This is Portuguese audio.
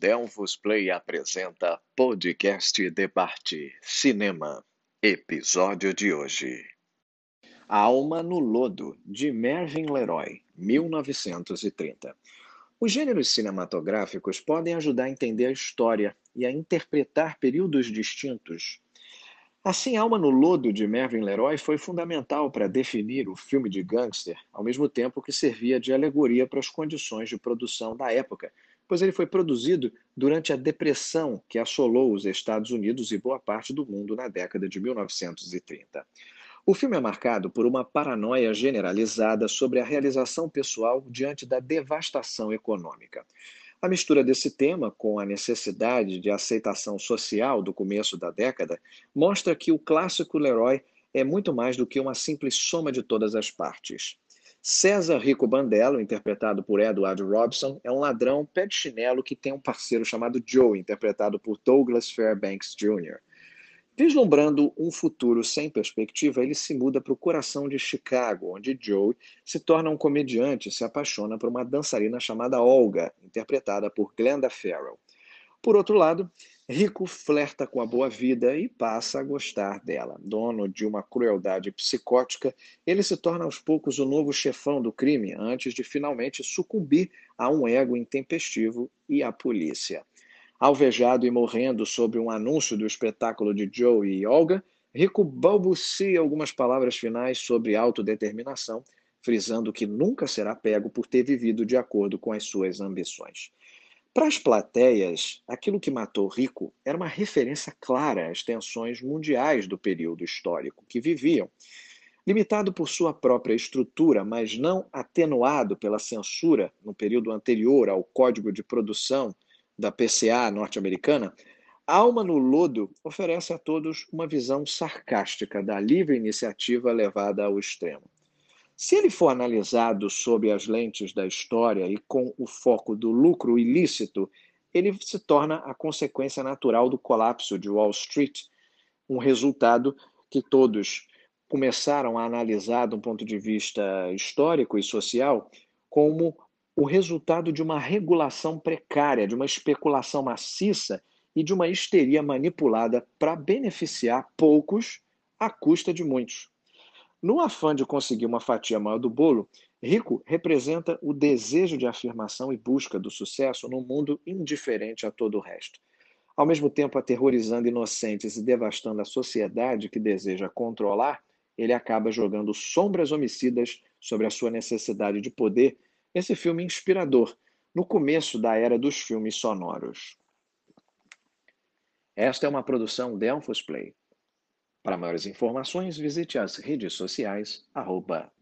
Delfos Play apresenta Podcast Debate Cinema. Episódio de hoje. A Alma no Lodo, de Mervyn Leroy, 1930. Os gêneros cinematográficos podem ajudar a entender a história e a interpretar períodos distintos. Assim, Alma no Lodo, de Mervyn Leroy, foi fundamental para definir o filme de gangster, ao mesmo tempo que servia de alegoria para as condições de produção da época, pois ele foi produzido durante a depressão que assolou os Estados Unidos e boa parte do mundo na década de 1930. O filme é marcado por uma paranoia generalizada sobre a realização pessoal diante da devastação econômica. A mistura desse tema com a necessidade de aceitação social do começo da década mostra que o clássico Leroy é muito mais do que uma simples soma de todas as partes. César Rico Bandello, interpretado por Edward Robson, é um ladrão pé de chinelo que tem um parceiro chamado Joe, interpretado por Douglas Fairbanks Jr. Vislumbrando um futuro sem perspectiva, ele se muda para o coração de Chicago, onde Joe se torna um comediante e se apaixona por uma dançarina chamada Olga, interpretada por Glenda Farrell. Por outro lado, Rico flerta com a boa vida e passa a gostar dela. Dono de uma crueldade psicótica, ele se torna aos poucos o novo chefão do crime, antes de finalmente sucumbir a um ego intempestivo e à polícia. Alvejado e morrendo sob um anúncio do espetáculo de Joe e Olga, Rico balbucia algumas palavras finais sobre autodeterminação, frisando que nunca será pego por ter vivido de acordo com as suas ambições. Para as plateias, aquilo que matou Rico era uma referência clara às tensões mundiais do período histórico que viviam. Limitado por sua própria estrutura, mas não atenuado pela censura no período anterior ao Código de Produção da PCA norte-americana, Alma no Lodo oferece a todos uma visão sarcástica da livre iniciativa levada ao extremo. Se ele for analisado sob as lentes da história e com o foco do lucro ilícito, ele se torna a consequência natural do colapso de Wall Street, um resultado que todos começaram a analisar de um ponto de vista histórico e social como o resultado de uma regulação precária, de uma especulação maciça e de uma histeria manipulada para beneficiar poucos à custa de muitos. No afã de conseguir uma fatia maior do bolo, Rico representa o desejo de afirmação e busca do sucesso num mundo indiferente a todo o resto. Ao mesmo tempo aterrorizando inocentes e devastando a sociedade que deseja controlar, ele acaba jogando sombras homicidas sobre a sua necessidade de poder. Esse filme inspirador, no começo da era dos filmes sonoros. Esta é uma produção Delphos Play. Para maiores informações, visite as redes sociais, arroba.